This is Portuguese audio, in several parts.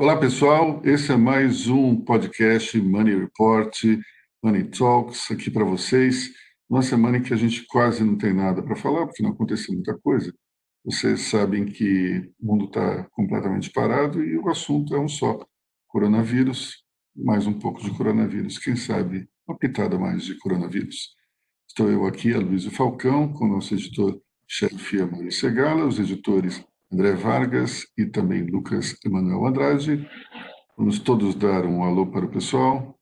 Olá, pessoal. Esse é mais um podcast Money Report, Money Talks, aqui para vocês. Uma semana em que a gente quase não tem nada para falar, porque não aconteceu muita coisa. Vocês sabem que o mundo está completamente parado e o assunto é um só: coronavírus, mais um pouco de coronavírus. Quem sabe uma pitada mais de coronavírus. Estou eu aqui, Aloysio Falcão, com o nosso editor-chefe Amaro Segala, os editores André Vargas e também Lucas Emanuel Andrade. Vamos todos dar um alô para o pessoal.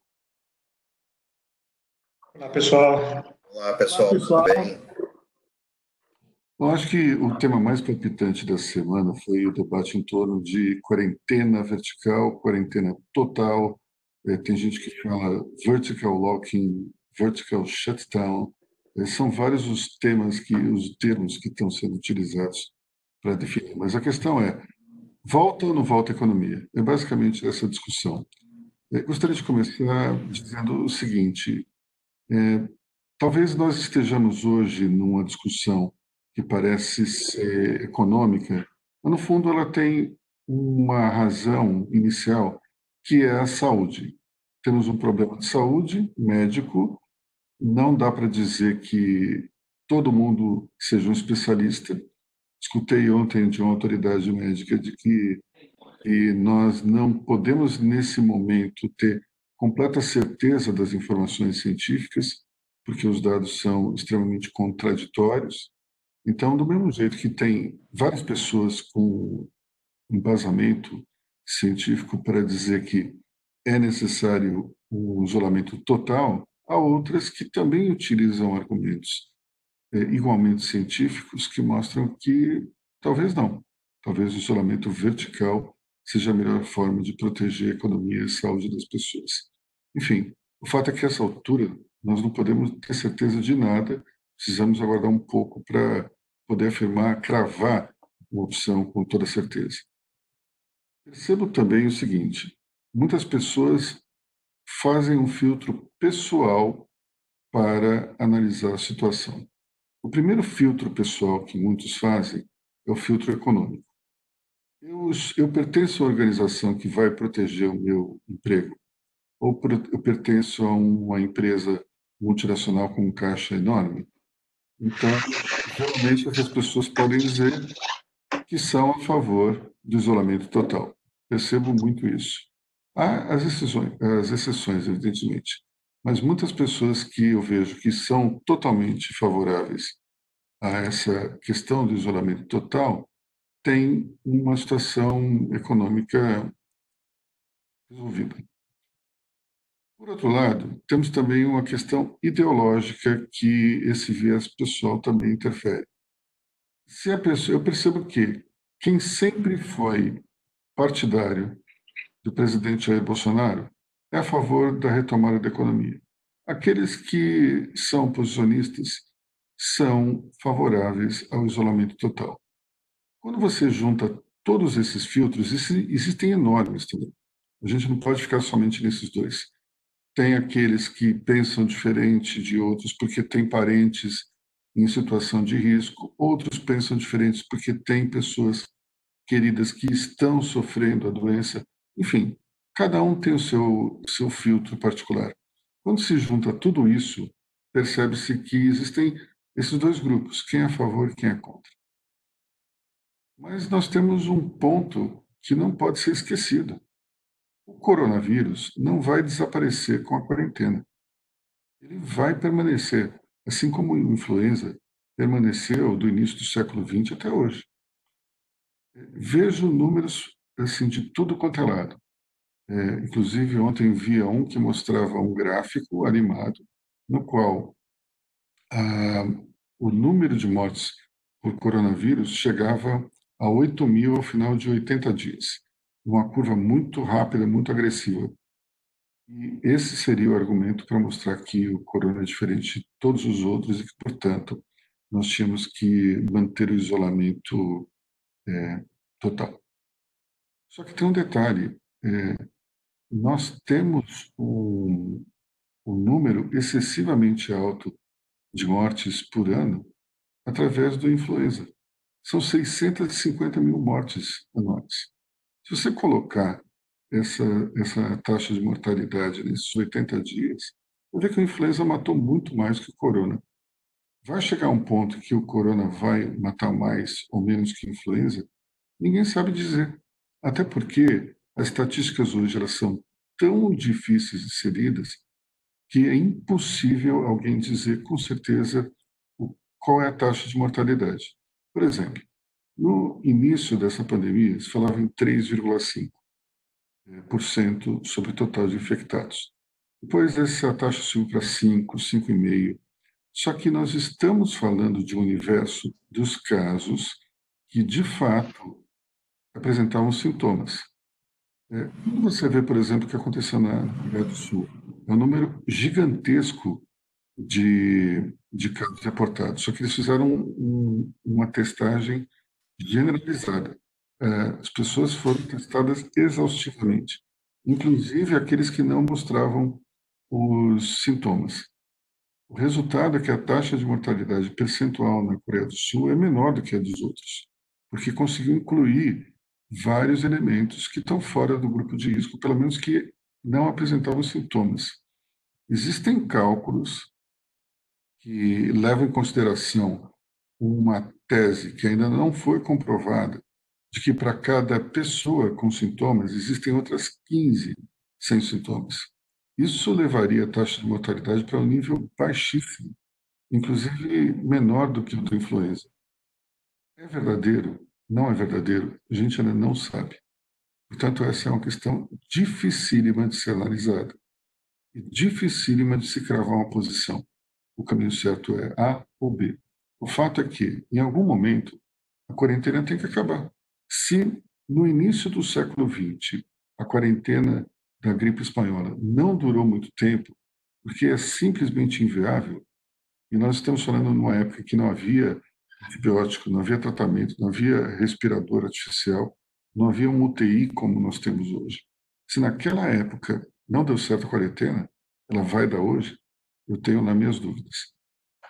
Olá, pessoal. Olá, pessoal. Olá, pessoal. Tudo bem? Eu acho que o tema mais palpitante da semana foi o debate em torno de quarentena vertical, quarentena total. É, tem gente que fala vertical locking, vertical shutdown. É, são vários os temas que, os termos que estão sendo utilizados para definir. Mas a questão é, volta ou não volta a economia? É basicamente essa discussão. Eu gostaria de começar dizendo o seguinte: é, talvez nós estejamos hoje numa discussão que parece ser econômica, mas no fundo ela tem uma razão inicial, que é a saúde. Temos um problema de saúde médico, não dá para dizer que todo mundo seja um especialista, Escutei ontem de uma autoridade médica de que, que nós não podemos, nesse momento, ter completa certeza das informações científicas, porque os dados são extremamente contraditórios. Então, do mesmo jeito que tem várias pessoas com embasamento científico para dizer que é necessário um isolamento total, há outras que também utilizam argumentos é, igualmente científicos que mostram que talvez não. Talvez o isolamento vertical seja a melhor forma de proteger a economia e a saúde das pessoas. Enfim, o fato é que, a essa altura, nós não podemos ter certeza de nada, precisamos aguardar um pouco para poder afirmar, cravar uma opção com toda certeza. Percebo também o seguinte: muitas pessoas fazem um filtro pessoal para analisar a situação. O primeiro filtro pessoal que muitos fazem é o filtro econômico. Eu, eu pertenço a uma organização que vai proteger o meu emprego, ou eu pertenço a uma empresa multinacional com um caixa enorme. Então, geralmente essas pessoas podem dizer que são a favor do isolamento total. Percebo muito isso. Há as exceções, as exceções evidentemente mas muitas pessoas que eu vejo que são totalmente favoráveis a essa questão do isolamento total têm uma situação econômica resolvida. Por outro lado, temos também uma questão ideológica que esse viés pessoal também interfere. Se a pessoa, eu percebo que quem sempre foi partidário do presidente Jair Bolsonaro é a favor da retomada da economia. Aqueles que são posicionistas são favoráveis ao isolamento total. Quando você junta todos esses filtros, existem enormes também. A gente não pode ficar somente nesses dois. Tem aqueles que pensam diferente de outros porque têm parentes em situação de risco, outros pensam diferentes porque têm pessoas queridas que estão sofrendo a doença. Enfim, Cada um tem o seu, seu filtro particular. Quando se junta tudo isso, percebe-se que existem esses dois grupos, quem é a favor e quem é contra. Mas nós temos um ponto que não pode ser esquecido. O coronavírus não vai desaparecer com a quarentena. Ele vai permanecer, assim como a influenza permaneceu do início do século XX até hoje. Vejo números assim de tudo quanto é lado. É, inclusive, ontem via um que mostrava um gráfico animado no qual ah, o número de mortes por coronavírus chegava a 8 mil ao final de 80 dias. Uma curva muito rápida, muito agressiva. E esse seria o argumento para mostrar que o corona é diferente de todos os outros e que, portanto, nós tínhamos que manter o isolamento é, total. Só que tem um detalhe: é, nós temos um, um número excessivamente alto de mortes por ano através do influenza. São 650 mil mortes anuais. Se você colocar essa, essa taxa de mortalidade nesses 80 dias, vai ver que a influenza matou muito mais que o corona. Vai chegar um ponto que o corona vai matar mais ou menos que a influenza? Ninguém sabe dizer. Até porque as estatísticas hoje elas são tão difíceis de ser lidas que é impossível alguém dizer com certeza qual é a taxa de mortalidade. Por exemplo, no início dessa pandemia, se falava em 3,5% eh, sobre o total de infectados. Depois essa taxa subiu para 5, 5,5%. Só que nós estamos falando de um universo dos casos que, de fato, apresentavam sintomas. É, quando você vê, por exemplo, o que aconteceu na Coreia do Sul, é um número gigantesco de, de casos reportados, só que eles fizeram um, uma testagem generalizada. É, as pessoas foram testadas exaustivamente, inclusive aqueles que não mostravam os sintomas. O resultado é que a taxa de mortalidade percentual na Coreia do Sul é menor do que a dos outros, porque conseguiu incluir vários elementos que estão fora do grupo de risco, pelo menos que não apresentavam sintomas. Existem cálculos que levam em consideração uma tese que ainda não foi comprovada, de que para cada pessoa com sintomas existem outras 15 sem sintomas. Isso levaria a taxa de mortalidade para um nível baixíssimo, inclusive menor do que o da influenza. É verdadeiro não é verdadeiro, a gente ainda não sabe. Portanto, essa é uma questão dificílima de ser analisada e dificílima de se cravar uma posição. O caminho certo é A ou B. O fato é que, em algum momento, a quarentena tem que acabar. Se no início do século XX a quarentena da gripe espanhola não durou muito tempo, porque é simplesmente inviável, e nós estamos falando numa época que não havia antibiótico, não havia tratamento, não havia respirador artificial, não havia um UTI como nós temos hoje. Se naquela época não deu certo a quarentena, ela vai dar hoje? Eu tenho nas minhas dúvidas.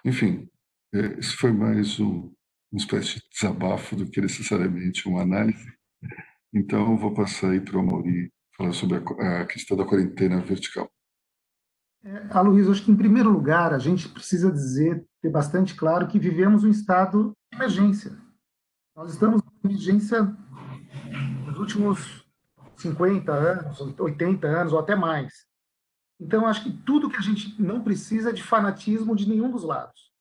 Enfim, é, esse foi mais um, uma espécie de desabafo do que necessariamente uma análise. Então, vou passar aí para o Mauri falar sobre a, a questão da quarentena vertical. É, Aloysio, acho que em primeiro lugar a gente precisa dizer, ter bastante claro que vivemos um estado de emergência. Nós estamos em emergência nos últimos 50 anos, 80 anos ou até mais. Então, acho que tudo que a gente não precisa é de fanatismo de nenhum dos lados.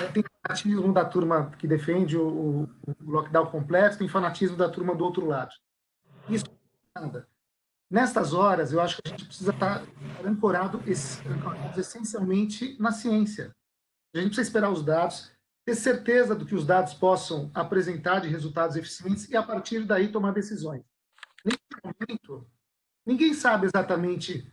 É, tem fanatismo da turma que defende o, o lockdown completo, tem fanatismo da turma do outro lado. Isso não é nada. Nestas horas, eu acho que a gente precisa estar ancorado essencialmente na ciência. A gente precisa esperar os dados, ter certeza do que os dados possam apresentar de resultados eficientes e, a partir daí, tomar decisões. Nesse momento, ninguém sabe exatamente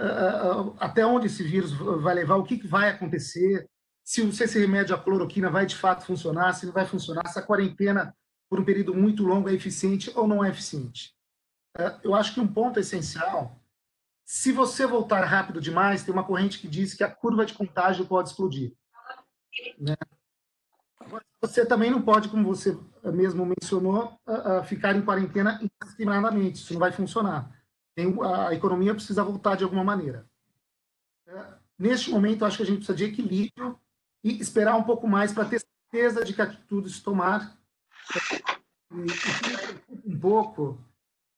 uh, uh, até onde esse vírus vai levar, o que, que vai acontecer, se, se esse remédio, a cloroquina, vai de fato funcionar, se não vai funcionar, se a quarentena, por um período muito longo, é eficiente ou não é eficiente. Eu acho que um ponto essencial, se você voltar rápido demais, tem uma corrente que diz que a curva de contágio pode explodir. Né? Você também não pode, como você mesmo mencionou, ficar em quarentena indiscriminadamente. Isso não vai funcionar. a economia precisa voltar de alguma maneira. É, neste momento, acho que a gente precisa de equilíbrio e esperar um pouco mais para ter certeza de que atitudes tomar. E, um pouco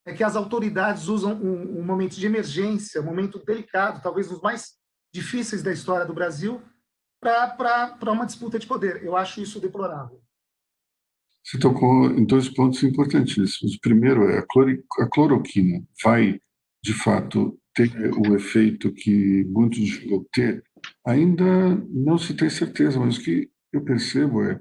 é que as autoridades usam um, um momento de emergência, um momento delicado, talvez os mais difíceis da história do Brasil, para uma disputa de poder. Eu acho isso deplorável. Você tocou em dois pontos importantíssimos. O primeiro é a, cloroquina vai, de fato, ter o efeito que muitos julgam ter. Ainda não se tem certeza, mas o que eu percebo é,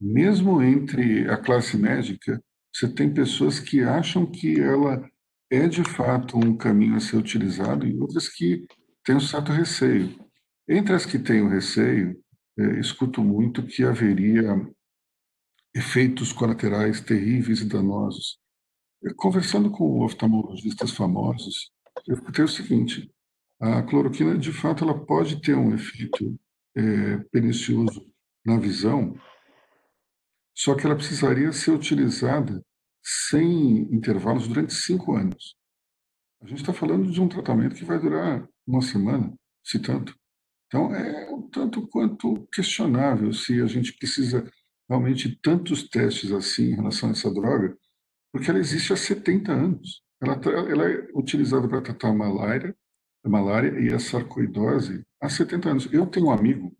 mesmo entre a classe médica, você tem pessoas que acham que ela é de fato um caminho a ser utilizado e outras que têm um certo receio. Entre as que têm o receio, é, escuto muito que haveria efeitos colaterais terríveis e danosos. Conversando com oftalmologistas famosos, eu escutei o seguinte: a cloroquina, de fato, ela pode ter um efeito é, pernicioso na visão, só que ela precisaria ser utilizada sem intervalos durante cinco anos. A gente está falando de um tratamento que vai durar uma semana, se tanto. Então, é um tanto quanto questionável se a gente precisa realmente tantos testes assim em relação a essa droga, porque ela existe há 70 anos. Ela, ela é utilizada para tratar a malária, a malária e a sarcoidose há 70 anos. Eu tenho um amigo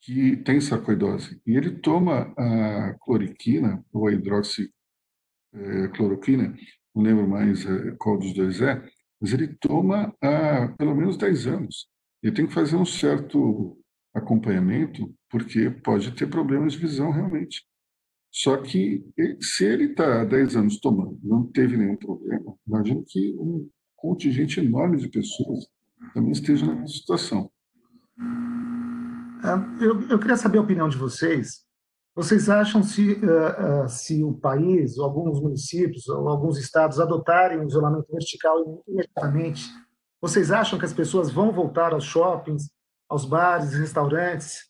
que tem sarcoidose e ele toma a cloriquina ou a hidroxicloroquina, é, não lembro mais é, qual dos dois é, mas ele toma há pelo menos 10 anos. Ele tem que fazer um certo acompanhamento, porque pode ter problemas de visão realmente. Só que se ele está há 10 anos tomando, não teve nenhum problema, imagino que um contingente enorme de pessoas também esteja nessa situação. Ah, eu, eu queria saber a opinião de vocês. Vocês acham se, uh, uh, se o país, ou alguns municípios, ou alguns estados adotarem o isolamento vertical imediatamente, vocês acham que as pessoas vão voltar aos shoppings, aos bares, restaurantes?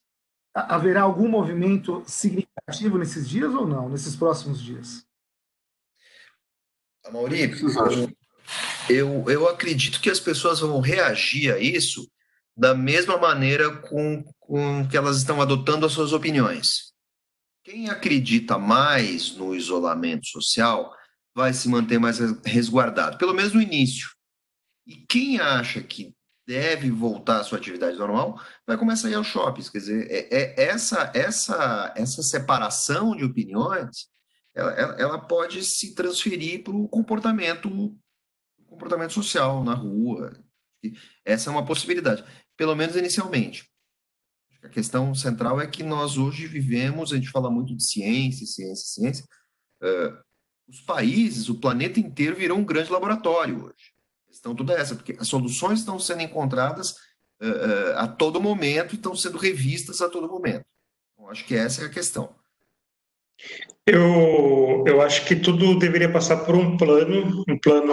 Haverá algum movimento significativo nesses dias ou não, nesses próximos dias? Mauri, eu, eu acredito que as pessoas vão reagir a isso da mesma maneira com, com que elas estão adotando as suas opiniões. Quem acredita mais no isolamento social vai se manter mais resguardado, pelo menos no início. E quem acha que deve voltar à sua atividade normal vai começar a ir aos shoppings. Quer dizer, é, é essa, essa, essa separação de opiniões ela, ela pode se transferir para o comportamento, comportamento social na rua. Essa é uma possibilidade, pelo menos inicialmente. A questão central é que nós hoje vivemos, a gente fala muito de ciência, ciência, ciência. Uh, os países, o planeta inteiro virou um grande laboratório hoje. Questão toda essa, porque as soluções estão sendo encontradas uh, uh, a todo momento e estão sendo revistas a todo momento. Então, acho que essa é a questão. Eu, eu acho que tudo deveria passar por um plano, um plano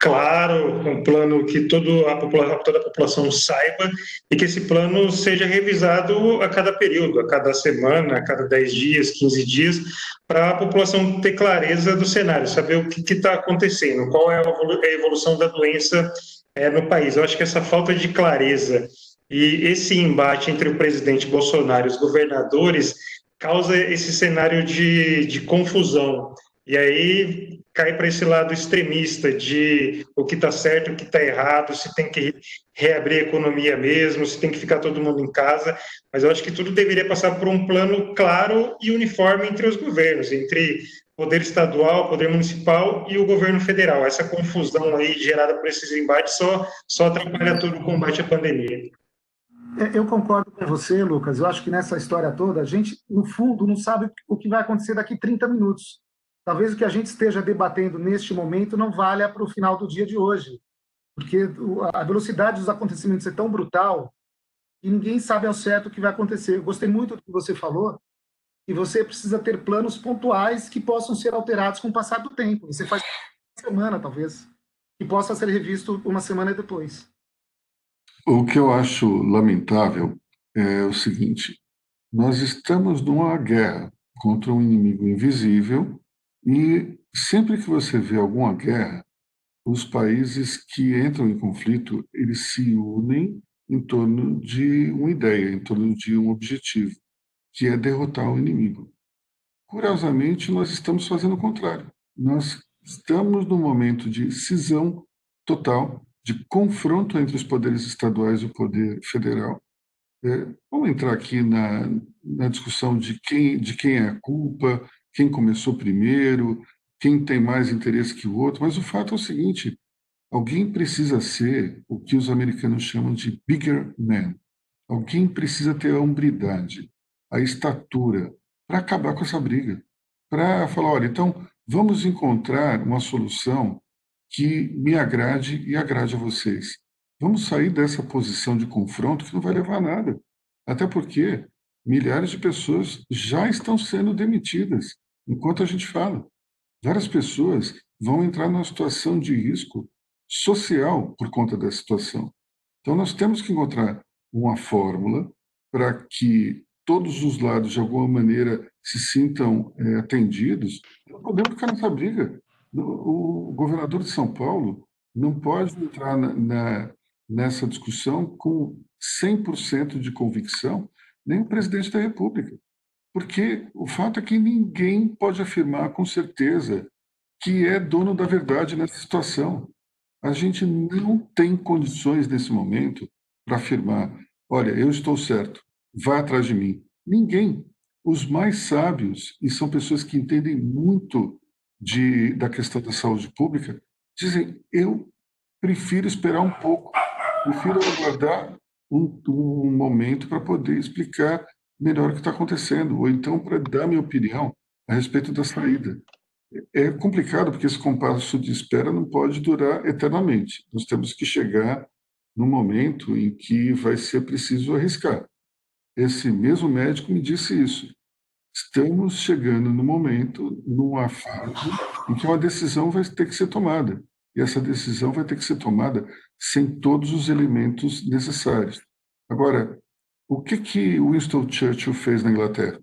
claro, um plano que a toda a população saiba e que esse plano seja revisado a cada período, a cada semana, a cada 10 dias, 15 dias, para a população ter clareza do cenário, saber o que está acontecendo, qual é a evolução da doença é, no país. Eu acho que essa falta de clareza e esse embate entre o presidente Bolsonaro e os governadores causa esse cenário de, de confusão. E aí cai para esse lado extremista de o que está certo, o que está errado, se tem que reabrir a economia mesmo, se tem que ficar todo mundo em casa. Mas eu acho que tudo deveria passar por um plano claro e uniforme entre os governos, entre poder estadual, poder municipal e o governo federal. Essa confusão aí gerada por esses embates só, só atrapalha todo o combate à pandemia. É, eu concordo com você, Lucas. Eu acho que nessa história toda, a gente, no fundo, não sabe o que vai acontecer daqui 30 minutos. Talvez o que a gente esteja debatendo neste momento não valha para o final do dia de hoje, porque a velocidade dos acontecimentos é tão brutal e ninguém sabe ao certo o que vai acontecer. Eu gostei muito do que você falou, e você precisa ter planos pontuais que possam ser alterados com o passar do tempo. Você faz uma semana, talvez, e possa ser revisto uma semana depois. O que eu acho lamentável é o seguinte: nós estamos numa guerra contra um inimigo invisível e sempre que você vê alguma guerra, os países que entram em conflito, eles se unem em torno de uma ideia, em torno de um objetivo, que é derrotar o inimigo. Curiosamente, nós estamos fazendo o contrário. Nós estamos num momento de cisão total, de confronto entre os poderes estaduais e o poder federal. É, vamos entrar aqui na, na discussão de quem, de quem é a culpa, quem começou primeiro, quem tem mais interesse que o outro, mas o fato é o seguinte: alguém precisa ser o que os americanos chamam de bigger man. Alguém precisa ter a hombridade, a estatura, para acabar com essa briga. Para falar, olha, então vamos encontrar uma solução que me agrade e agrade a vocês. Vamos sair dessa posição de confronto que não vai levar a nada. Até porque milhares de pessoas já estão sendo demitidas enquanto a gente fala. Várias pessoas vão entrar numa situação de risco social por conta dessa situação. Então, nós temos que encontrar uma fórmula para que todos os lados, de alguma maneira, se sintam é, atendidos. Não podemos ficar nessa briga. O governador de São Paulo não pode entrar na, na, nessa discussão com 100% de convicção, nem o presidente da República. Porque o fato é que ninguém pode afirmar com certeza que é dono da verdade nessa situação. A gente não tem condições nesse momento para afirmar: olha, eu estou certo, vá atrás de mim. Ninguém. Os mais sábios, e são pessoas que entendem muito de, da questão da saúde pública, dizem: eu prefiro esperar um pouco, prefiro aguardar um, um momento para poder explicar melhor o que está acontecendo, ou então para dar minha opinião a respeito da saída. É complicado porque esse compasso de espera não pode durar eternamente. Nós temos que chegar no momento em que vai ser preciso arriscar. Esse mesmo médico me disse isso. Estamos chegando no momento, numa fase em que uma decisão vai ter que ser tomada. E essa decisão vai ter que ser tomada sem todos os elementos necessários. Agora, o que que Winston Churchill fez na Inglaterra?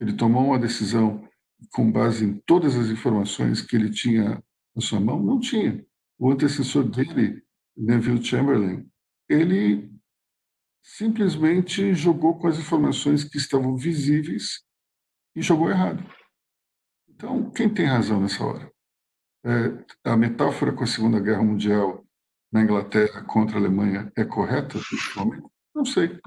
Ele tomou uma decisão com base em todas as informações que ele tinha na sua mão? Não tinha. O antecessor dele, Neville Chamberlain, ele simplesmente jogou com as informações que estavam visíveis e jogou errado. Então, quem tem razão nessa hora? É, a metáfora com a Segunda Guerra Mundial na Inglaterra contra a Alemanha é correta? Não sei.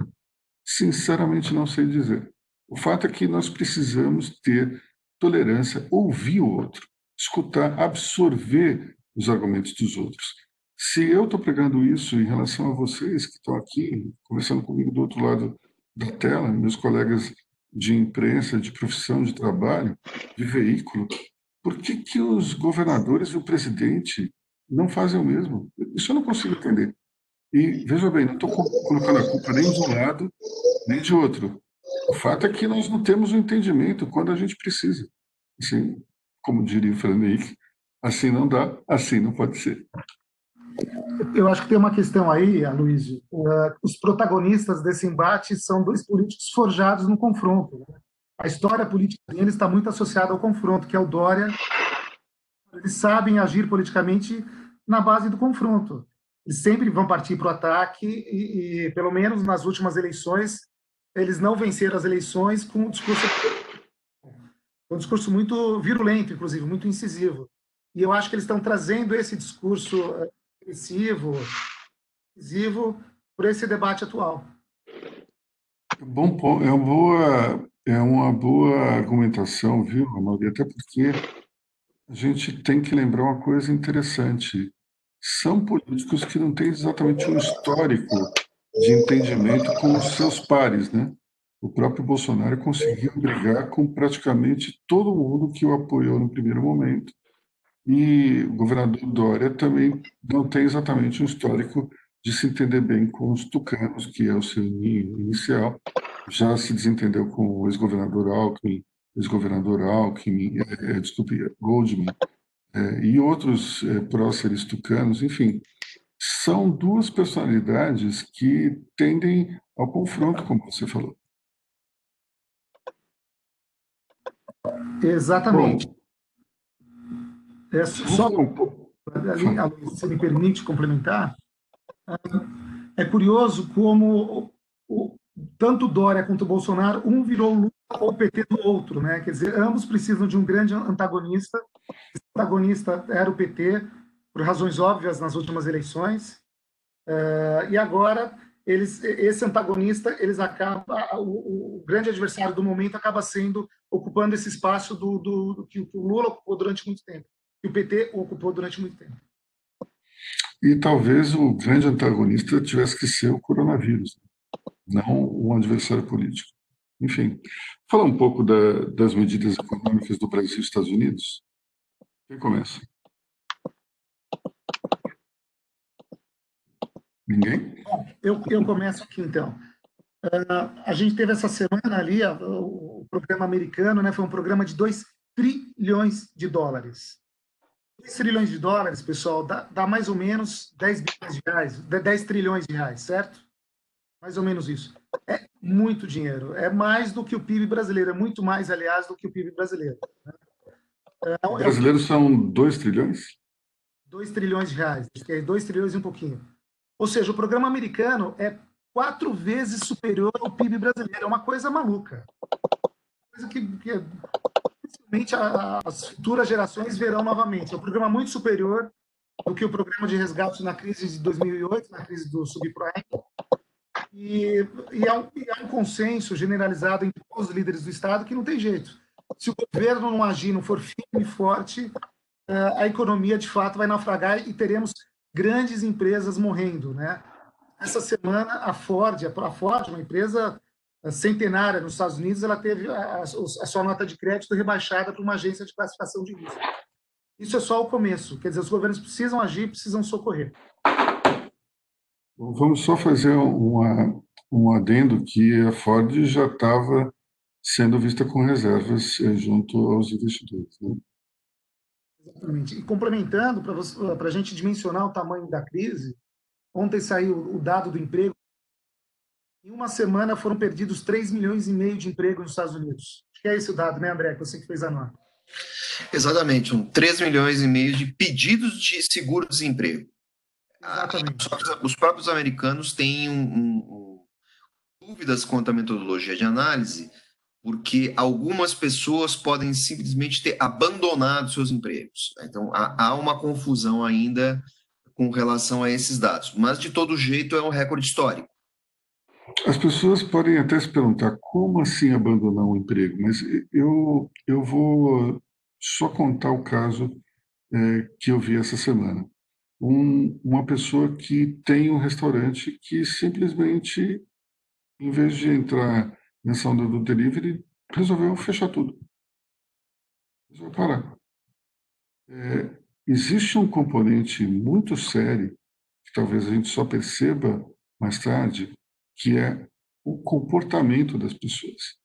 Sinceramente, não sei dizer. O fato é que nós precisamos ter tolerância, ouvir o outro, escutar, absorver os argumentos dos outros. Se eu estou pregando isso em relação a vocês que estão aqui, conversando comigo do outro lado da tela, meus colegas de imprensa, de profissão, de trabalho, de veículo, por que, que os governadores e o presidente não fazem o mesmo? Isso eu não consigo entender. E, veja bem, não estou colocando a culpa nem de um lado, nem de outro. O fato é que nós não temos o um entendimento quando a gente precisa. Assim, como diria o Fernando Henrique, assim não dá, assim não pode ser. Eu acho que tem uma questão aí, Aloysio. Uh, os protagonistas desse embate são dois políticos forjados no confronto. Né? A história política deles está muito associada ao confronto, que é o Dória. Eles sabem agir politicamente na base do confronto. Eles sempre vão partir para o ataque e, e, pelo menos nas últimas eleições, eles não venceram as eleições com um discurso um discurso muito virulento, inclusive, muito incisivo. E eu acho que eles estão trazendo esse discurso eh, agressivo, incisivo, por esse debate atual. Bom, é uma boa, é uma boa argumentação, viu, Amaury? Até porque a gente tem que lembrar uma coisa interessante. São políticos que não têm exatamente um histórico de entendimento com os seus pares, né? O próprio Bolsonaro conseguiu brigar com praticamente todo mundo que o apoiou no primeiro momento. E o governador Dória também não tem exatamente um histórico de se entender bem com os tucanos, que é o seu ninho inicial. Já se desentendeu com o ex-governador Alckmin, ex-governador Alckmin, é, é, desculpe, Goldman, é, e outros é, próceres tucanos, enfim. São duas personalidades que tendem ao confronto, como você falou. Exatamente. Bom, é só, se me permite complementar, é curioso como o, tanto Dória quanto Bolsonaro, um virou Lula ou PT do outro, né? Quer dizer, ambos precisam de um grande antagonista. Esse antagonista era o PT, por razões óbvias nas últimas eleições, uh, e agora eles, esse antagonista, eles acaba, o, o, grande adversário do momento acaba sendo ocupando esse espaço do, do, do que o Lula ocupou durante muito tempo, e o PT ocupou durante muito tempo. E talvez o grande antagonista tivesse que ser o coronavírus, não um adversário político. Enfim, falar um pouco da, das medidas econômicas do Brasil e Estados Unidos. Quem começa? Ninguém? Eu, eu começo aqui, então. Uh, a gente teve essa semana ali, uh, o programa americano, né, foi um programa de 2 trilhões de dólares. 2 trilhões de dólares, pessoal, dá, dá, mais ou menos 10 bilhões de reais, 10 trilhões de reais, certo? Mais ou menos isso. É muito dinheiro. É mais do que o PIB brasileiro, é muito mais, aliás, do que o PIB brasileiro. Né? Uh, Brasileiros são 2 trilhões? 2 trilhões de reais, que é 2 trilhões e um pouquinho. Ou seja, o programa americano é quatro vezes superior ao PIB brasileiro. É uma coisa maluca. Coisa que, que principalmente as futuras gerações verão novamente. É um programa muito superior do que o programa de resgate na crise de 2008, na crise do subprime. E, e, há um, e há um consenso generalizado entre os líderes do Estado que não tem jeito. Se o governo não agir, não for firme e forte, eh, a economia de fato vai naufragar e teremos grandes empresas morrendo, né? Essa semana a Ford, a Ford, uma empresa centenária nos Estados Unidos, ela teve a, a sua nota de crédito rebaixada para uma agência de classificação de risco. Isso é só o começo. Quer dizer, os governos precisam agir, precisam socorrer. Vamos só fazer uma, um adendo que a Ford já estava sendo vista com reservas eh, junto aos investidores. Né? Exatamente. E complementando, para a gente dimensionar o tamanho da crise, ontem saiu o dado do emprego. Em uma semana foram perdidos 3 milhões e meio de empregos nos Estados Unidos. Acho que é esse o dado, né, André? Que você que fez a nota. Exatamente, um 3 milhões e meio de pedidos de seguro-desemprego. Os próprios americanos têm um, um, dúvidas quanto à metodologia de análise, porque algumas pessoas podem simplesmente ter abandonado seus empregos. Então, há, há uma confusão ainda com relação a esses dados, mas de todo jeito é um recorde histórico. As pessoas podem até se perguntar como assim abandonar um emprego, mas eu, eu vou só contar o caso é, que eu vi essa semana. Um, uma pessoa que tem um restaurante que simplesmente, em vez de entrar nessa onda do delivery, resolveu fechar tudo. Resolveu parar. É, existe um componente muito sério, que talvez a gente só perceba mais tarde, que é o comportamento das pessoas.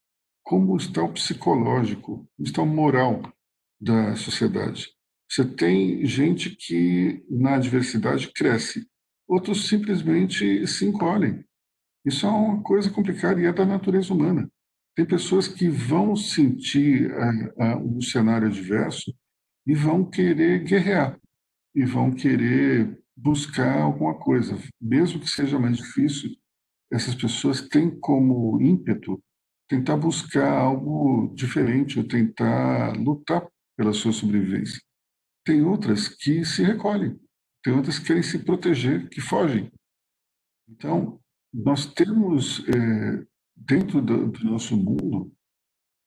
Como está o psicológico, está o moral da sociedade. Você tem gente que na adversidade cresce, outros simplesmente se encolhem. Isso é uma coisa complicada e é da natureza humana. Tem pessoas que vão sentir uh, uh, um cenário adverso e vão querer guerrear, e vão querer buscar alguma coisa, mesmo que seja mais difícil, essas pessoas têm como ímpeto tentar buscar algo diferente ou tentar lutar pela sua sobrevivência. Tem outras que se recolhem, tem outras que querem se proteger, que fogem. Então, nós temos é, dentro do, do nosso mundo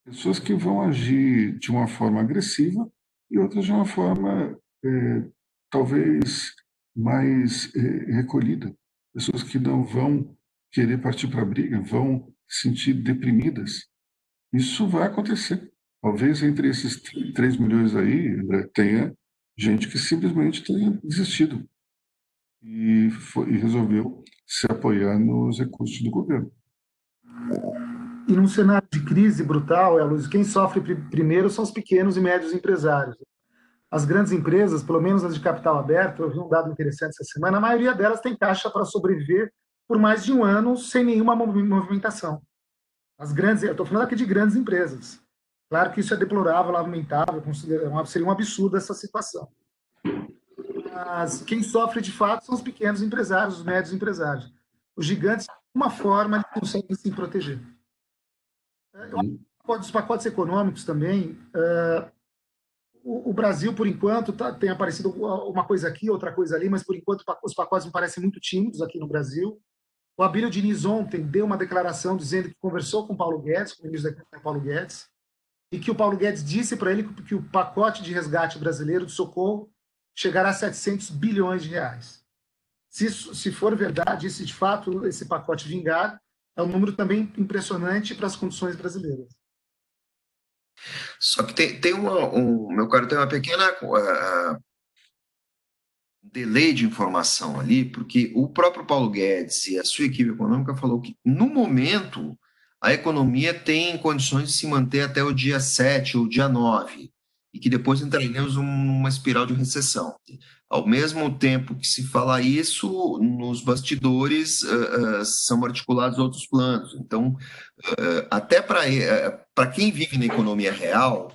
pessoas que vão agir de uma forma agressiva e outras de uma forma é, talvez mais é, recolhida. Pessoas que não vão querer partir para a briga, vão se sentir deprimidas. Isso vai acontecer. Talvez entre esses 3 milhões aí, tenha gente que simplesmente tenha desistido e, foi, e resolveu se apoiar nos recursos do governo. E num cenário de crise brutal, é, Luiz, quem sofre primeiro são os pequenos e médios empresários. As grandes empresas, pelo menos as de capital aberto, eu vi um dado interessante essa semana, a maioria delas tem caixa para sobreviver por mais de um ano sem nenhuma movimentação. As grandes, eu estou falando aqui de grandes empresas. Claro que isso é deplorável, lamentável, seria um absurdo essa situação. Mas quem sofre de fato são os pequenos empresários, os médios empresários. Os gigantes, de alguma forma, conseguem se proteger. Os pacotes econômicos também, uh, o, Brasil, por enquanto, tá, tem aparecido uma coisa aqui, outra coisa ali, mas por enquanto os pacotes me parecem muito tímidos aqui no Brasil. O Abílio Diniz ontem deu uma declaração dizendo que conversou com Paulo Guedes, com o ministro da Paulo Guedes, e que o Paulo Guedes disse para ele que o pacote de resgate brasileiro de socorro chegará a 700 bilhões de reais. Se, isso, se for verdade, se de fato esse pacote vingar, é um número também impressionante para as condições brasileiras. Só que tem, tem uma, um, meu caro, tem uma pequena uh, delay de informação ali, porque o próprio Paulo Guedes e a sua equipe econômica falou que, no momento, a economia tem condições de se manter até o dia 7 ou dia 9, e que depois entraremos numa espiral de recessão. Ao mesmo tempo que se fala isso, nos bastidores uh, uh, são articulados outros planos. Então, uh, até para quem vive na economia real,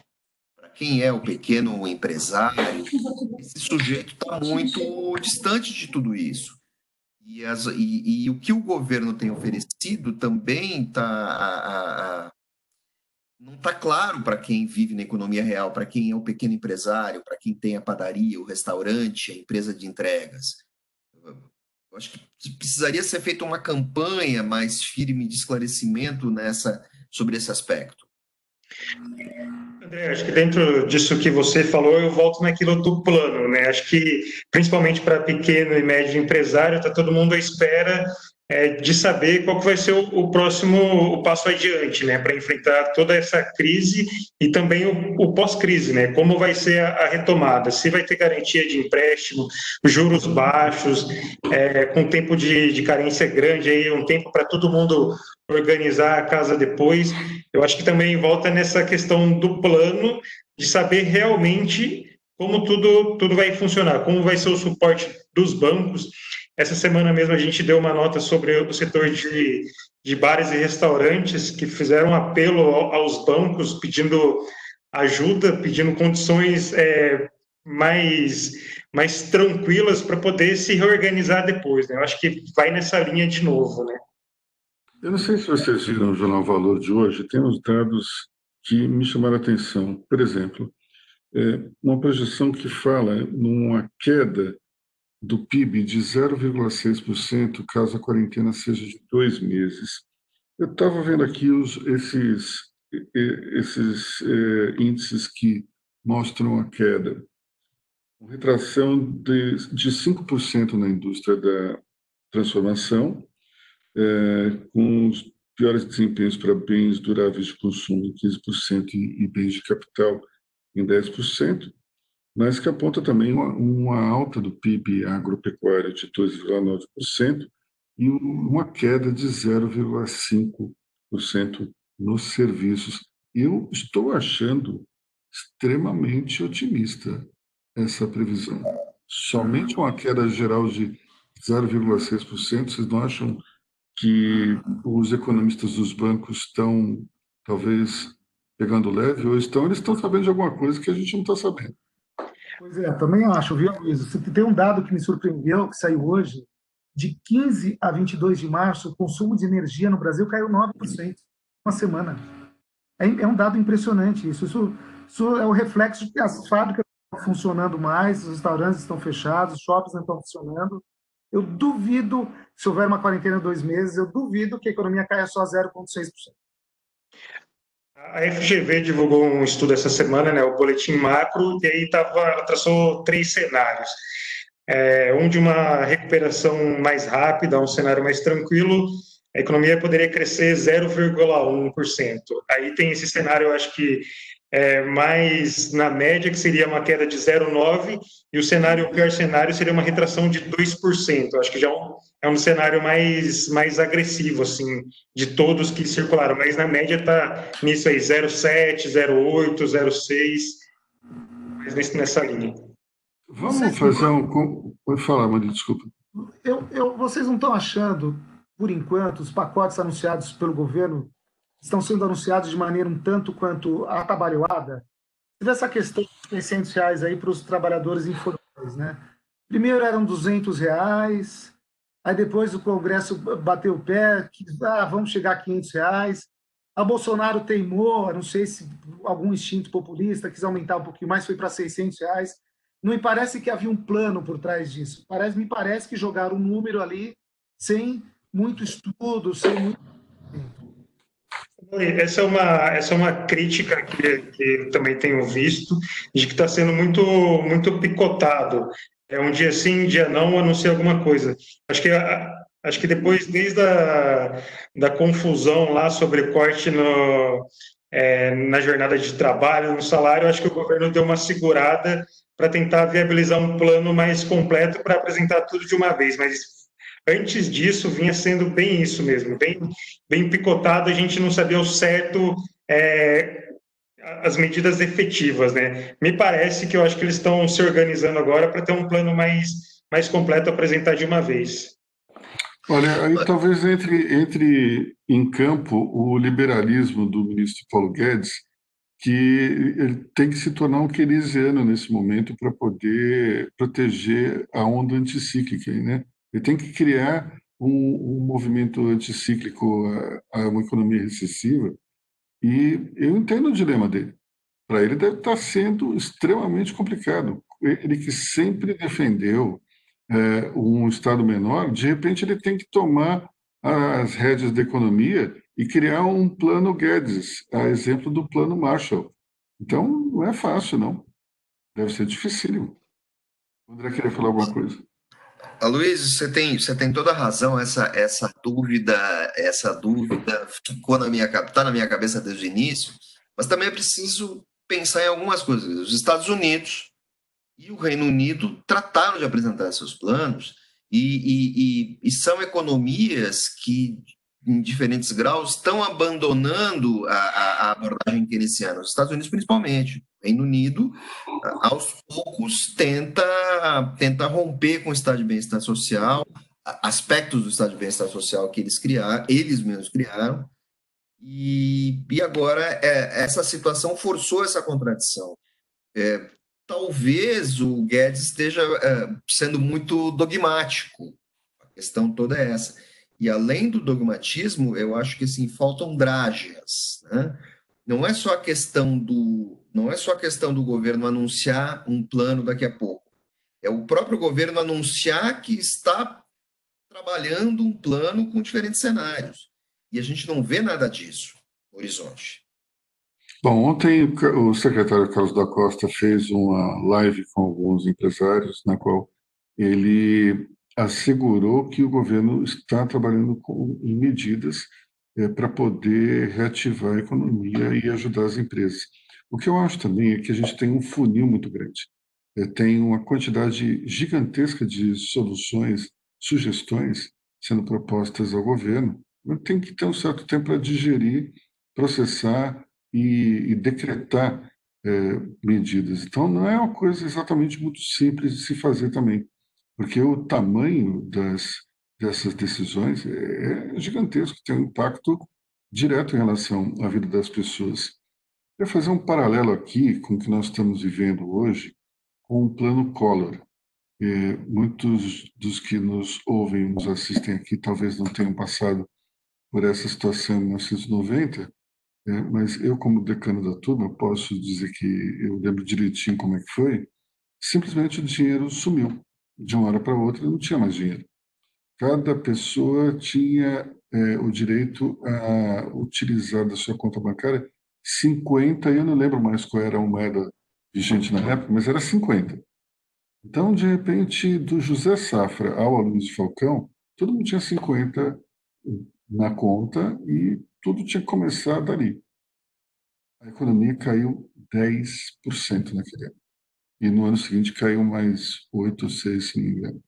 quem é o pequeno empresário, esse sujeito está muito distante de tudo isso. E, as, e, e, o que o governo tem oferecido também está não está claro para quem vive na economia real, para quem é o pequeno empresário, para quem tem a padaria, o restaurante, a empresa de entregas. Eu acho que precisaria ser feita uma campanha mais firme de esclarecimento nessa sobre esse aspecto. André, acho que dentro disso que você falou, eu volto naquilo do plano, né? Acho que principalmente para pequeno e médio empresário, está todo mundo à espera é, de saber qual vai ser o, o, próximo o passo adiante, né, para enfrentar toda essa crise e também o, o pós-crise, né, como vai ser a, a, retomada, se vai ter garantia de empréstimo, juros baixos, é, com tempo de, de carência grande, aí um tempo para todo mundo organizar a casa depois. Eu acho que também volta nessa questão do plano de saber realmente como tudo tudo vai funcionar, como vai ser o suporte dos bancos essa semana mesmo a gente deu uma nota sobre o setor de, de bares e restaurantes que fizeram apelo aos bancos pedindo ajuda, pedindo condições é, mais, mais tranquilas para poder se reorganizar depois. Né? Eu acho que vai nessa linha de novo. Né? Eu não sei se vocês viram o Jornal Valor de hoje, tem uns dados que me chamaram a atenção. Por exemplo, é, uma projeção que fala numa queda do PIB de 0,6% caso a quarentena seja de dois meses. Eu estava vendo aqui os, esses, esses é, índices que mostram a queda. Retração de, de 5% na indústria da transformação, é, com os piores desempenhos para bens duráveis de consumo em 15% e, bens de capital em 10%, mas que aponta também uma, uma alta do PIB agropecuário de 2,9% e uma queda de 0,5% nos serviços. Eu estou achando extremamente otimista essa previsão. Somente uma queda geral de 0,6%, vocês não acham que os economistas dos bancos estão, talvez, pegando leve? Ou estão, eles estão sabendo de alguma coisa que a gente não está sabendo. Pois é, também acho, viu, Luiz? Tem um dado que me surpreendeu, que saiu hoje, de 15 a 22 de março, o consumo de energia no Brasil caiu 9%, uma semana. É, é um dado impressionante isso. isso. Isso é o reflexo de que as fábricas estão funcionando mais, os restaurantes estão fechados, os shoppings não estão funcionando. Eu duvido, se houver uma quarentena de dois meses, eu duvido que a economia caia só 0,6%. A FGV divulgou um estudo essa semana, né, o boletim macro, e aí tava, ela traçou três cenários. É, um de uma recuperação mais rápida, um cenário mais tranquilo, a economia poderia crescer 0,1%. Aí tem esse cenário, eu acho que é, mais na média, que seria uma queda de 0,9%, e o cenário, o pior cenário, seria uma retração de 2%. Eu acho que já é um, é um cenário mais, mais agressivo, assim, de todos que circularam, mas na média está nisso aí, 0,7, 0,8, 0,6, mas nessa linha. Vamos fazer um. Pode falar, Maria, desculpa. Eu, eu, vocês não estão achando, por enquanto, os pacotes anunciados pelo governo estão sendo anunciados de maneira um tanto quanto atabalhoada? Essa questão dos 600 reais aí para os trabalhadores informais, né? Primeiro eram 200 reais, aí depois o Congresso bateu o pé, que ah, vamos chegar a 500 reais. A Bolsonaro teimou, não sei se algum instinto populista quis aumentar um pouquinho mais, foi para 600 reais. Não me parece que havia um plano por trás disso. Parece, me parece que jogaram um número ali sem muito estudo, sem muito essa é uma, essa é uma crítica que, que eu também tenho visto, de que está sendo muito, muito picotado. É um dia sim, um dia não, anuncia alguma coisa. Acho que, acho que depois, desde a da confusão lá sobre corte no, é, na jornada de trabalho, no salário, acho que o governo deu uma segurada para tentar viabilizar um plano mais completo para apresentar tudo de uma vez, mas Antes disso, vinha sendo bem isso mesmo, bem, bem picotado, a gente não sabia o certo é, as medidas efetivas, né? Me parece que eu acho que eles estão se organizando agora para ter um plano mais, mais completo a apresentar de uma vez. Olha, aí talvez entre, entre em campo o liberalismo do ministro Paulo Guedes, que ele tem que se tornar um keynesiano nesse momento para poder proteger a onda anticíclica, né? Ele tem que criar um, um movimento anticíclico a, uma economia recessiva e eu entendo o dilema dele. Para ele deve estar sendo extremamente complicado. Ele que sempre defendeu é, um Estado menor, de repente ele tem que tomar as rédeas da economia e criar um plano Guedes, a exemplo do plano Marshall. Então, não é fácil, não. Deve ser dificílimo. O André queria falar alguma coisa. Luiz, você tem, você tem toda a razão. Essa, essa dúvida, essa dúvida ficou na minha, tá na minha cabeça desde o início. Mas também é preciso pensar em algumas coisas. Os Estados Unidos e o Reino Unido trataram de apresentar seus planos e, e, e, e são economias que, em diferentes graus, estão abandonando a, a, abordagem keynesiana. Os Estados Unidos, principalmente. O Reino Unido, aos poucos, tenta, tenta romper com o estado de bem-estar social, aspectos do estado de bem-estar social que eles criaram, eles mesmos criaram, e, e agora é, essa situação forçou essa contradição. É, talvez o Guedes esteja é, sendo muito dogmático. A questão toda é essa. E além do dogmatismo, eu acho que assim, faltam drágeas. Né? Não é só a questão do não é só a questão do governo anunciar um plano daqui a pouco. É o próprio governo anunciar que está trabalhando um plano com diferentes cenários. E a gente não vê nada disso no horizonte. Bom, ontem o secretário Carlos da Costa fez uma live com alguns empresários, na qual ele assegurou que o governo está trabalhando com medidas é, para poder reativar a economia e ajudar as empresas. O que eu acho também é que a gente tem um funil muito grande. É, tem uma quantidade gigantesca de soluções, sugestões sendo propostas ao governo, mas tem que ter um certo tempo para digerir, processar e, e decretar é, medidas. Então, não é uma coisa exatamente muito simples de se fazer também, porque o tamanho das, dessas decisões é, é gigantesco, tem um impacto direto em relação à vida das pessoas. Eu fazer um paralelo aqui com o que nós estamos vivendo hoje com o plano Collor. É, muitos dos que nos ouvem, nos assistem aqui, talvez não tenham passado por essa situação em 1990, é, mas eu, como decano da turma, posso dizer que eu lembro direitinho como é que foi. Simplesmente o dinheiro sumiu. De uma hora para outra não tinha mais dinheiro. Cada pessoa tinha é, o direito a utilizar da sua conta bancária 50, eu não lembro mais qual era a moeda vigente na época, mas era 50. Então, de repente, do José Safra ao Aloysio Falcão, todo mundo tinha 50 na conta e tudo tinha que começar dali. A economia caiu 10% naquele ano. E no ano seguinte caiu mais 8 ou 6, se não me engano.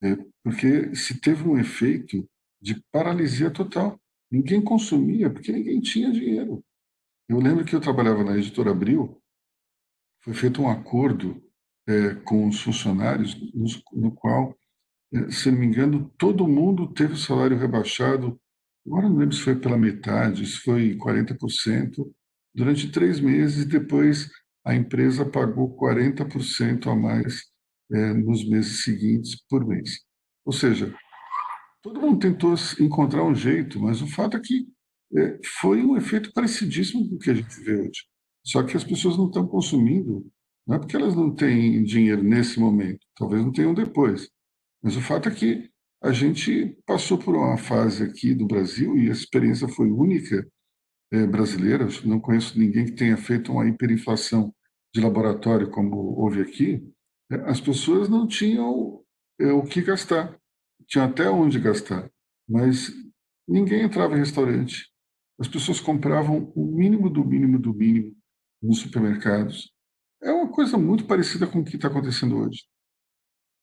É, porque se teve um efeito de paralisia total. Ninguém consumia, porque ninguém tinha dinheiro. Eu lembro que eu trabalhava na editora Abril, foi feito um acordo é, com os funcionários, no, no qual, é, se não me engano, todo mundo teve o salário rebaixado agora não lembro se foi pela metade, se foi 40%, durante três meses, depois a empresa pagou 40% a mais é, nos meses seguintes por mês. Ou seja, todo mundo tentou encontrar um jeito, mas o fato é que é, foi um efeito parecidíssimo com o que a gente vê hoje. Só que as pessoas não estão consumindo, não é porque elas não têm dinheiro nesse momento, talvez não tenham depois. Mas o fato é que a gente passou por uma fase aqui do Brasil e a experiência foi única é, brasileira. Não conheço ninguém que tenha feito uma hiperinflação de laboratório como houve aqui. É, as pessoas não tinham é, o que gastar, tinham até onde gastar, mas ninguém entrava em restaurante. As pessoas compravam o mínimo do mínimo do mínimo nos supermercados. É uma coisa muito parecida com o que está acontecendo hoje.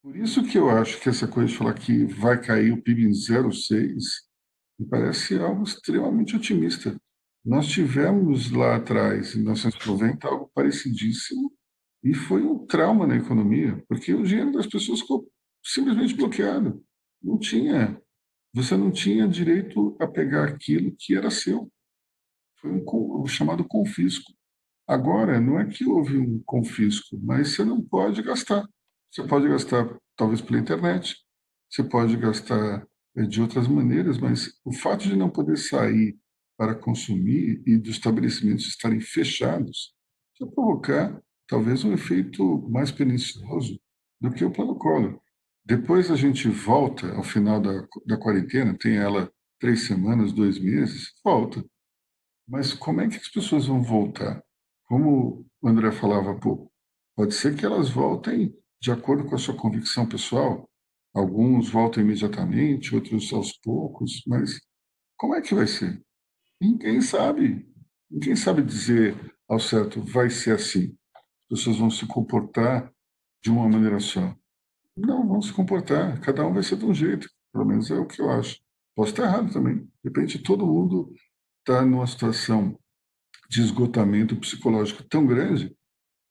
Por isso que eu acho que essa coisa de falar que vai cair o PIB em 0,6 me parece algo extremamente otimista. Nós tivemos lá atrás, em 1990, algo parecidíssimo e foi um trauma na economia, porque o dinheiro das pessoas ficou simplesmente bloqueado. Não tinha, você não tinha direito a pegar aquilo que era seu. Foi um, o chamado confisco. Agora, não é que houve um confisco, mas você não pode gastar. Você pode gastar, talvez, pela internet, você pode gastar é, de outras maneiras, mas o fato de não poder sair para consumir e dos estabelecimentos estarem fechados vai provocar, talvez, um efeito mais pernicioso do que o plano Collor. Depois a gente volta ao final da, da quarentena, tem ela três semanas, dois meses, volta. Mas como é que as pessoas vão voltar? Como o André falava há pouco, pode ser que elas voltem de acordo com a sua convicção pessoal. Alguns voltam imediatamente, outros aos poucos, mas como é que vai ser? Ninguém sabe. Ninguém sabe dizer ao certo, vai ser assim. As pessoas vão se comportar de uma maneira só. Não, vão se comportar. Cada um vai ser de um jeito. Pelo menos é o que eu acho. Posso estar errado também. De repente, todo mundo está numa situação de esgotamento psicológico tão grande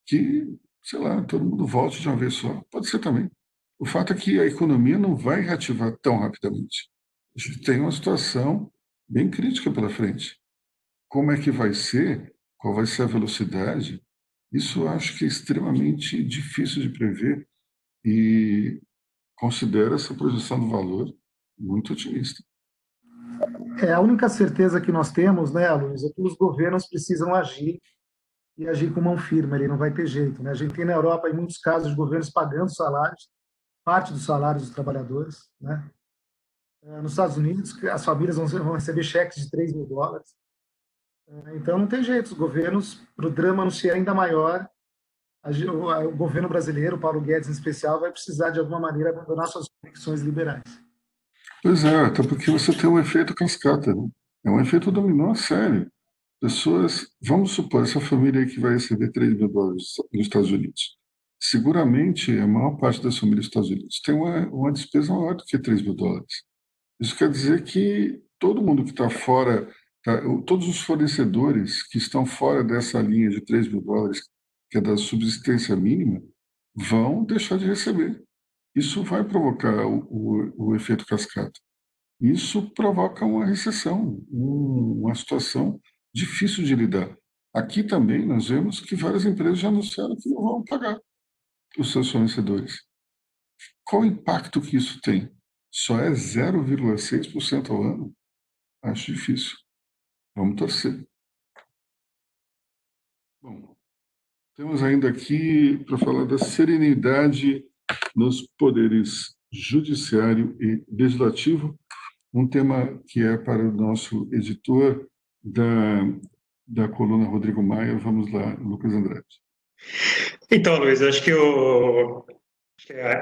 que, sei lá, todo mundo volte de uma vez só. Pode ser também. O fato é que a economia não vai reativar tão rapidamente. A gente tem uma situação bem crítica pela frente. Como é que vai ser? Qual vai ser a velocidade? Isso acho que é extremamente difícil de prever e considero essa projeção do valor muito otimista. É, a única certeza que nós temos, né, Luiz, é que os governos precisam agir e agir com mão firme, ele não vai ter jeito. Né? A gente tem na Europa, em muitos casos, os governos pagando salários, parte dos salários dos trabalhadores. Né? É, nos Estados Unidos, as famílias vão receber cheques de 3 mil dólares. É, então, não tem jeito, os governos, para o drama não ser ainda maior, o governo brasileiro, Paulo Guedes em especial, vai precisar, de alguma maneira, abandonar suas convicções liberais. Pois é, até porque você tem um efeito cascata, né? É um efeito dominó sério. Pessoas, vamos supor, essa família que vai receber 3 mil dólares nos Estados Unidos. Seguramente, a maior parte das famílias dos Estados Unidos tem uma, uma despesa maior do que 3 mil dólares. Isso quer dizer que todo mundo que está fora, tá, todos os fornecedores que estão fora dessa linha de 3 mil dólares, que é da subsistência mínima, vão deixar de receber isso vai provocar o, o, o efeito cascata. Isso provoca uma recessão, um, uma situação difícil de lidar. Aqui também nós vemos que várias empresas já anunciaram que não vão pagar os seus fornecedores. Qual o impacto que isso tem? Só é 0,6% ao ano? Acho difícil. Vamos torcer. Bom, temos ainda aqui para falar da serenidade nos poderes judiciário e legislativo, um tema que é para o nosso editor da, da coluna Rodrigo Maia. Vamos lá, Lucas Andrade. Então, Luiz, acho que o,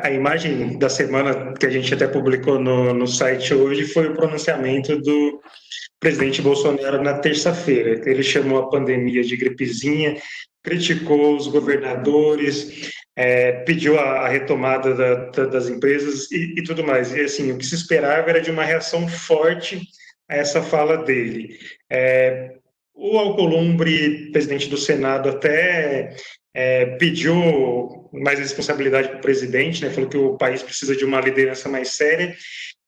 a, imagem da semana que a gente até publicou no, no site hoje foi o pronunciamento do presidente Bolsonaro na terça-feira. Ele chamou a pandemia de gripezinha, criticou os governadores, é, pediu a, a retomada da, da, das empresas e, e, tudo mais. E assim, o que se esperava era de uma reação forte a essa fala dele. É, o Alcolumbre, presidente do Senado, até é, pediu mais responsabilidade para o presidente, né, falou que o país precisa de uma liderança mais séria,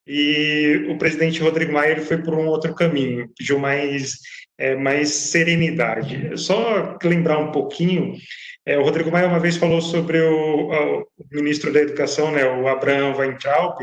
e o presidente Rodrigo Maia foi por um outro caminho, pediu mais, é, mais serenidade. Só lembrar um pouquinho, é, o Rodrigo Maia uma vez falou sobre o, o ministro da Educação, né, o Abraham Weintraub,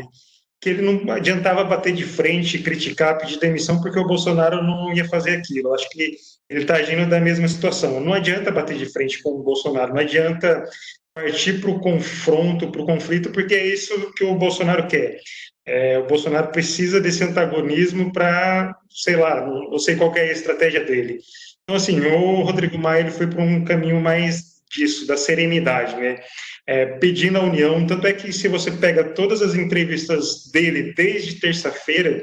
que ele não adiantava bater de frente, criticar, pedir demissão, porque o Bolsonaro não ia fazer aquilo. Acho que ele está agindo da mesma situação. Não adianta bater de frente com o Bolsonaro, não adianta partir para o confronto, para o conflito, porque é isso que o Bolsonaro quer. É, o Bolsonaro precisa desse antagonismo para, sei lá, não sei qual é a estratégia dele. Então, assim, o Rodrigo Maia ele foi para um caminho mais disso, da serenidade, né? É, pedindo a união. Tanto é que se você pega todas as entrevistas dele desde terça-feira,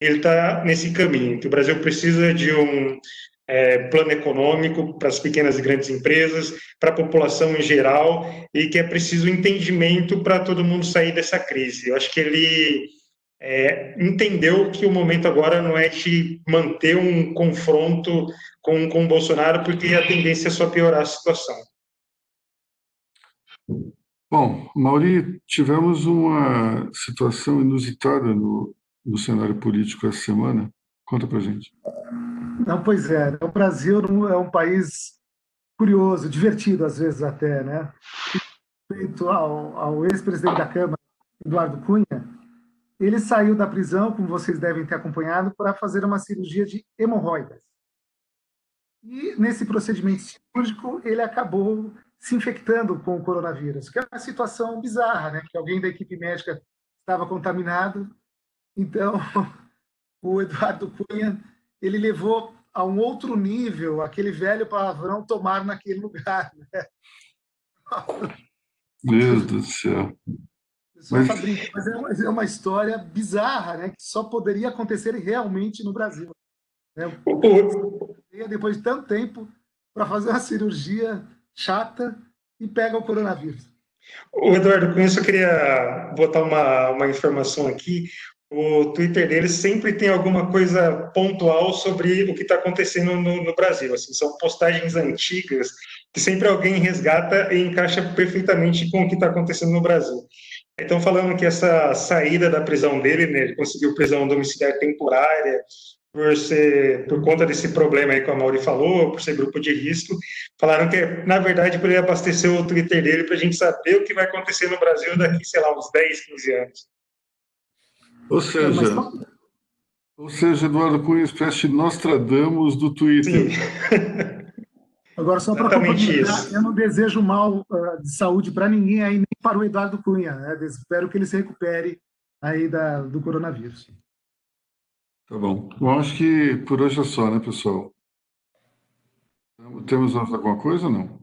ele está nesse caminho, que o Brasil precisa de um é, plano econômico para as pequenas e grandes empresas, para a população em geral, e que é preciso entendimento para todo mundo sair dessa crise. Eu acho que ele é, entendeu que o momento agora não é de manter um confronto com, com o Bolsonaro, porque a tendência é só piorar a situação. Bom, Mauri, tivemos uma situação inusitada no, no cenário político essa semana. Conta para gente. Não, pois é. O Brasil é um país curioso, divertido às vezes até, né? Feito ao, ao ex-presidente da Câmara, Eduardo Cunha, ele saiu da prisão, como vocês devem ter acompanhado, para fazer uma cirurgia de hemorroidas. E nesse procedimento cirúrgico, ele acabou se infectando com o coronavírus, que é uma situação bizarra, né? Que alguém da equipe médica estava contaminado. Então, o Eduardo Cunha, ele levou a um outro nível aquele velho palavrão tomar naquele lugar. Né? Meu Deus do céu. Mas... mas é, uma, é uma história bizarra, né? Que só poderia acontecer realmente no Brasil. Né? Depois de tanto tempo para fazer uma cirurgia chata e pega o coronavírus. O Eduardo, com isso eu queria botar uma, uma informação aqui. O Twitter dele sempre tem alguma coisa pontual sobre o que está acontecendo no, no, Brasil. Assim, são postagens antigas que sempre alguém resgata e encaixa perfeitamente com o que está acontecendo no Brasil. Então, falando que essa saída da prisão dele, né, ele conseguiu prisão domiciliar temporária, por ser por conta desse problema aí que a Mauri falou, por ser grupo de risco, falaram que na verdade para ele abastecer o Twitter dele para a gente saber o que vai acontecer no Brasil daqui, sei lá, uns 10, 15 anos. Ou seja, ou seja, Eduardo Cunha, espécie de Nostradamus do Twitter. Agora, só para complementar, eu não desejo mal uh, de saúde para ninguém aí, nem para o Eduardo Cunha. Né? Espero que ele se recupere aí da, do coronavírus. Tá bom. Bom, acho que por hoje é só, né, pessoal? Temos mais alguma coisa ou não?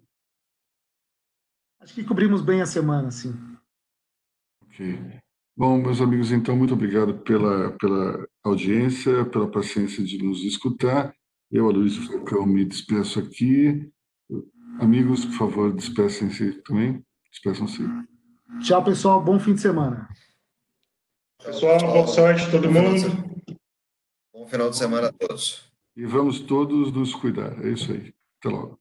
Acho que cobrimos bem a semana, sim. Ok. Bom, meus amigos, então, muito obrigado pela, pela audiência, pela paciência de nos escutar. Eu, Aloysio Falcão, me despeço aqui. Amigos, por favor, despeçam-se também. Despeçam-se. Tchau, pessoal. Bom fim de semana. Pessoal, boa sorte todo mundo. Bom final de semana a todos. E vamos todos nos cuidar. É isso aí. Até logo.